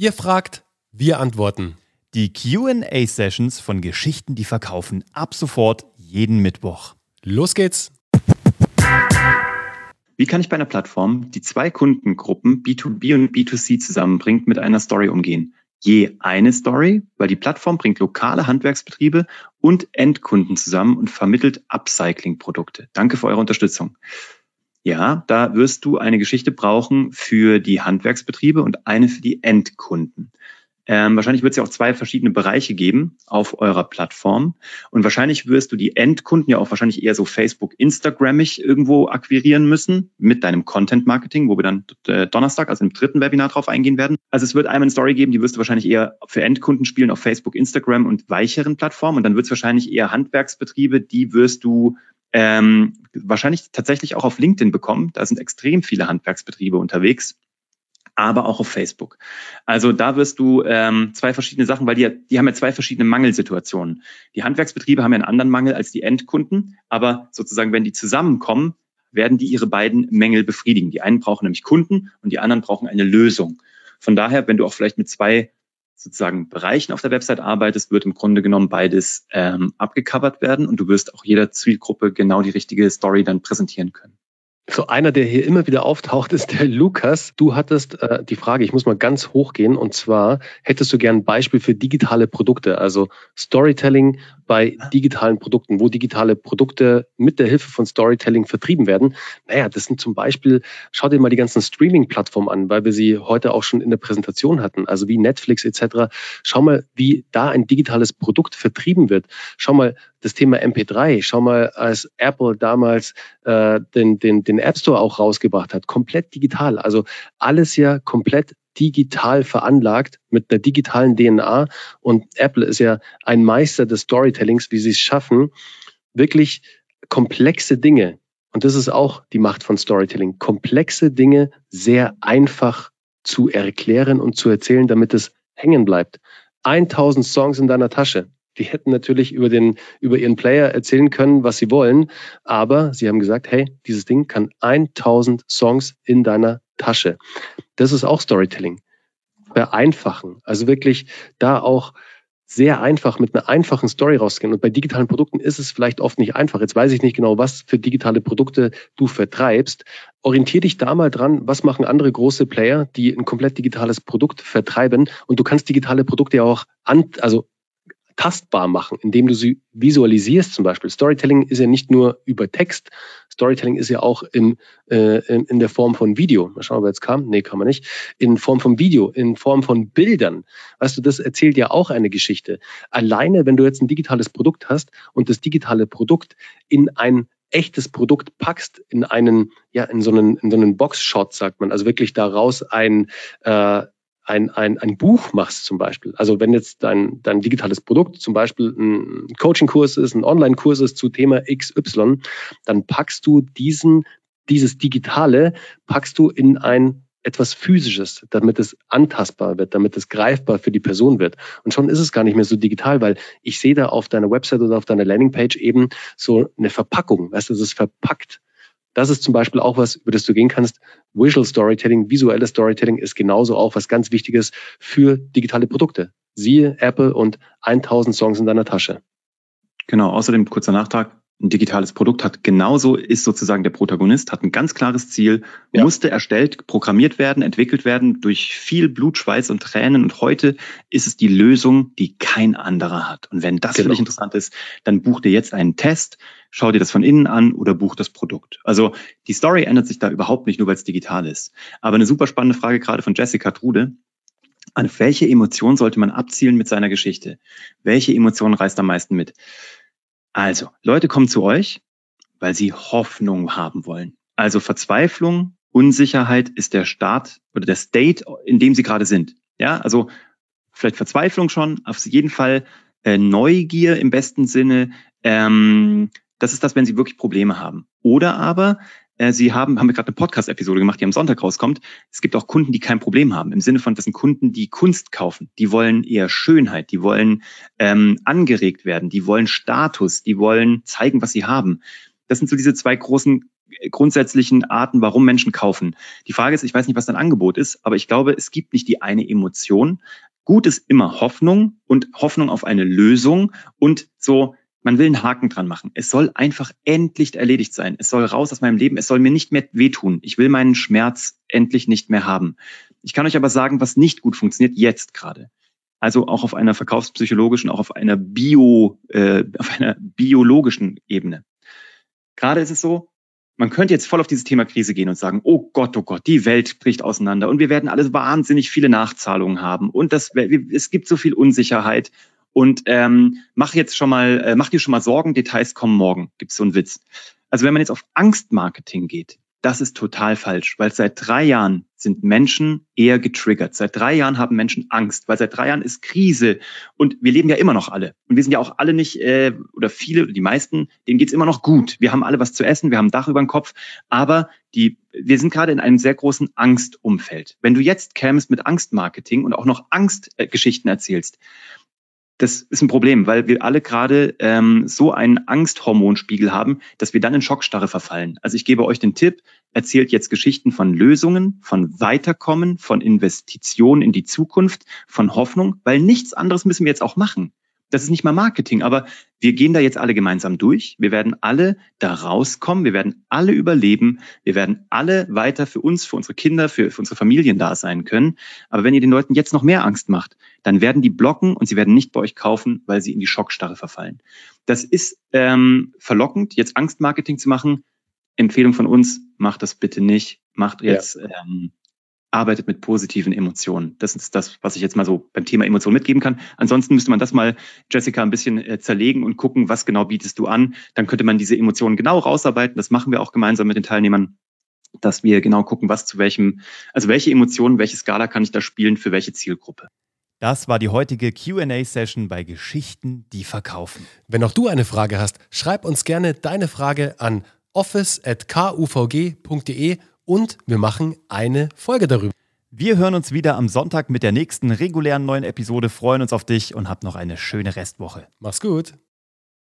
Ihr fragt, wir antworten. Die QA-Sessions von Geschichten, die verkaufen, ab sofort jeden Mittwoch. Los geht's! Wie kann ich bei einer Plattform, die zwei Kundengruppen B2B und B2C zusammenbringt, mit einer Story umgehen? Je eine Story, weil die Plattform bringt lokale Handwerksbetriebe und Endkunden zusammen und vermittelt Upcycling-Produkte. Danke für eure Unterstützung. Ja, da wirst du eine Geschichte brauchen für die Handwerksbetriebe und eine für die Endkunden. Ähm, wahrscheinlich wird es ja auch zwei verschiedene Bereiche geben auf eurer Plattform. Und wahrscheinlich wirst du die Endkunden ja auch wahrscheinlich eher so Facebook, Instagrammig irgendwo akquirieren müssen mit deinem Content Marketing, wo wir dann äh, Donnerstag, also im dritten Webinar drauf eingehen werden. Also es wird einmal eine Story geben, die wirst du wahrscheinlich eher für Endkunden spielen auf Facebook, Instagram und weicheren Plattformen. Und dann wird es wahrscheinlich eher Handwerksbetriebe, die wirst du ähm, wahrscheinlich tatsächlich auch auf LinkedIn bekommen. Da sind extrem viele Handwerksbetriebe unterwegs aber auch auf Facebook. Also da wirst du ähm, zwei verschiedene Sachen, weil die, die haben ja zwei verschiedene Mangelsituationen. Die Handwerksbetriebe haben ja einen anderen Mangel als die Endkunden, aber sozusagen, wenn die zusammenkommen, werden die ihre beiden Mängel befriedigen. Die einen brauchen nämlich Kunden und die anderen brauchen eine Lösung. Von daher, wenn du auch vielleicht mit zwei sozusagen Bereichen auf der Website arbeitest, wird im Grunde genommen beides ähm, abgecovert werden und du wirst auch jeder Zielgruppe genau die richtige Story dann präsentieren können. So einer, der hier immer wieder auftaucht, ist der Lukas. Du hattest äh, die Frage, ich muss mal ganz hoch gehen, und zwar hättest du gern ein Beispiel für digitale Produkte, also Storytelling bei digitalen Produkten, wo digitale Produkte mit der Hilfe von Storytelling vertrieben werden. Naja, das sind zum Beispiel, schau dir mal die ganzen Streaming-Plattformen an, weil wir sie heute auch schon in der Präsentation hatten, also wie Netflix etc. Schau mal, wie da ein digitales Produkt vertrieben wird. Schau mal das Thema MP3. Schau mal, als Apple damals äh, den, den, den App Store auch rausgebracht hat, komplett digital. Also alles ja komplett digital veranlagt mit einer digitalen DNA. Und Apple ist ja ein Meister des Storytellings, wie sie es schaffen, wirklich komplexe Dinge, und das ist auch die Macht von Storytelling, komplexe Dinge sehr einfach zu erklären und zu erzählen, damit es hängen bleibt. 1000 Songs in deiner Tasche. Die hätten natürlich über den, über ihren Player erzählen können, was sie wollen. Aber sie haben gesagt, hey, dieses Ding kann 1000 Songs in deiner Tasche. Das ist auch Storytelling. Vereinfachen. Also wirklich da auch sehr einfach mit einer einfachen Story rausgehen. Und bei digitalen Produkten ist es vielleicht oft nicht einfach. Jetzt weiß ich nicht genau, was für digitale Produkte du vertreibst. Orientier dich da mal dran, was machen andere große Player, die ein komplett digitales Produkt vertreiben. Und du kannst digitale Produkte ja auch an, also tastbar machen, indem du sie visualisierst zum Beispiel. Storytelling ist ja nicht nur über Text, Storytelling ist ja auch im, äh, in der Form von Video. Mal schauen, ob er jetzt kam. Nee, kann man nicht. In Form von Video, in Form von Bildern. Weißt du, das erzählt ja auch eine Geschichte. Alleine, wenn du jetzt ein digitales Produkt hast und das digitale Produkt in ein echtes Produkt packst in einen, ja, in so einen, in so einen Boxshot, sagt man, also wirklich daraus ein, äh, ein, ein, ein Buch machst zum Beispiel, also wenn jetzt dein, dein digitales Produkt zum Beispiel ein Coaching-Kurs ist, ein Online-Kurs ist zu Thema XY, dann packst du diesen, dieses Digitale, packst du in ein etwas Physisches, damit es antastbar wird, damit es greifbar für die Person wird. Und schon ist es gar nicht mehr so digital, weil ich sehe da auf deiner Website oder auf deiner Landingpage eben so eine Verpackung. Weißt du, es ist verpackt. Das ist zum Beispiel auch was, über das du gehen kannst. Visual Storytelling, visuelles Storytelling ist genauso auch was ganz Wichtiges für digitale Produkte. Siehe Apple und 1000 Songs in deiner Tasche. Genau, außerdem kurzer Nachtrag ein digitales Produkt hat. Genauso ist sozusagen der Protagonist, hat ein ganz klares Ziel, ja. musste erstellt, programmiert werden, entwickelt werden durch viel Blut, Schweiß und Tränen. Und heute ist es die Lösung, die kein anderer hat. Und wenn das genau. für dich interessant ist, dann buch dir jetzt einen Test, schau dir das von innen an oder buch das Produkt. Also die Story ändert sich da überhaupt nicht, nur weil es digital ist. Aber eine super spannende Frage gerade von Jessica Trude. An welche Emotion sollte man abzielen mit seiner Geschichte? Welche Emotion reißt am meisten mit? Also, Leute kommen zu euch, weil sie Hoffnung haben wollen. Also Verzweiflung, Unsicherheit ist der Start oder der State, in dem sie gerade sind. Ja, also vielleicht Verzweiflung schon, auf jeden Fall äh, Neugier im besten Sinne. Ähm, das ist das, wenn sie wirklich Probleme haben. Oder aber Sie haben, haben wir gerade eine Podcast-Episode gemacht, die am Sonntag rauskommt. Es gibt auch Kunden, die kein Problem haben. Im Sinne von, das sind Kunden, die Kunst kaufen. Die wollen eher Schönheit, die wollen ähm, angeregt werden, die wollen Status, die wollen zeigen, was sie haben. Das sind so diese zwei großen grundsätzlichen Arten, warum Menschen kaufen. Die Frage ist, ich weiß nicht, was dein Angebot ist, aber ich glaube, es gibt nicht die eine Emotion. Gut ist immer Hoffnung und Hoffnung auf eine Lösung und so, man will einen Haken dran machen. Es soll einfach endlich erledigt sein. Es soll raus aus meinem Leben. Es soll mir nicht mehr wehtun. Ich will meinen Schmerz endlich nicht mehr haben. Ich kann euch aber sagen, was nicht gut funktioniert jetzt gerade. Also auch auf einer verkaufspsychologischen, auch auf einer Bio, äh, auf einer biologischen Ebene. Gerade ist es so, man könnte jetzt voll auf dieses Thema Krise gehen und sagen, oh Gott, oh Gott, die Welt bricht auseinander und wir werden alles wahnsinnig viele Nachzahlungen haben und das, es gibt so viel Unsicherheit und ähm, mach jetzt schon mal, äh, mach dir schon mal Sorgen, Details kommen morgen, gibt's so einen Witz. Also wenn man jetzt auf Angstmarketing geht, das ist total falsch, weil seit drei Jahren sind Menschen eher getriggert. Seit drei Jahren haben Menschen Angst, weil seit drei Jahren ist Krise und wir leben ja immer noch alle. Und wir sind ja auch alle nicht, äh, oder viele, die meisten, denen geht's immer noch gut. Wir haben alle was zu essen, wir haben ein Dach über dem Kopf, aber die, wir sind gerade in einem sehr großen Angstumfeld. Wenn du jetzt kämst mit Angstmarketing und auch noch Angstgeschichten äh, erzählst, das ist ein Problem, weil wir alle gerade ähm, so einen Angsthormonspiegel haben, dass wir dann in Schockstarre verfallen. Also ich gebe euch den Tipp, erzählt jetzt Geschichten von Lösungen, von Weiterkommen, von Investitionen in die Zukunft, von Hoffnung, weil nichts anderes müssen wir jetzt auch machen. Das ist nicht mal Marketing, aber wir gehen da jetzt alle gemeinsam durch. Wir werden alle da rauskommen. Wir werden alle überleben. Wir werden alle weiter für uns, für unsere Kinder, für, für unsere Familien da sein können. Aber wenn ihr den Leuten jetzt noch mehr Angst macht, dann werden die blocken und sie werden nicht bei euch kaufen, weil sie in die Schockstarre verfallen. Das ist ähm, verlockend, jetzt Angstmarketing zu machen. Empfehlung von uns, macht das bitte nicht. Macht jetzt ja. ähm, arbeitet mit positiven Emotionen. Das ist das, was ich jetzt mal so beim Thema Emotionen mitgeben kann. Ansonsten müsste man das mal, Jessica, ein bisschen äh, zerlegen und gucken, was genau bietest du an. Dann könnte man diese Emotionen genau rausarbeiten. Das machen wir auch gemeinsam mit den Teilnehmern, dass wir genau gucken, was zu welchem, also welche Emotionen, welche Skala kann ich da spielen für welche Zielgruppe. Das war die heutige QA-Session bei Geschichten, die verkaufen. Wenn auch du eine Frage hast, schreib uns gerne deine Frage an office.kuvg.de und wir machen eine Folge darüber. Wir hören uns wieder am Sonntag mit der nächsten regulären neuen Episode, freuen uns auf dich und hab noch eine schöne Restwoche. Mach's gut.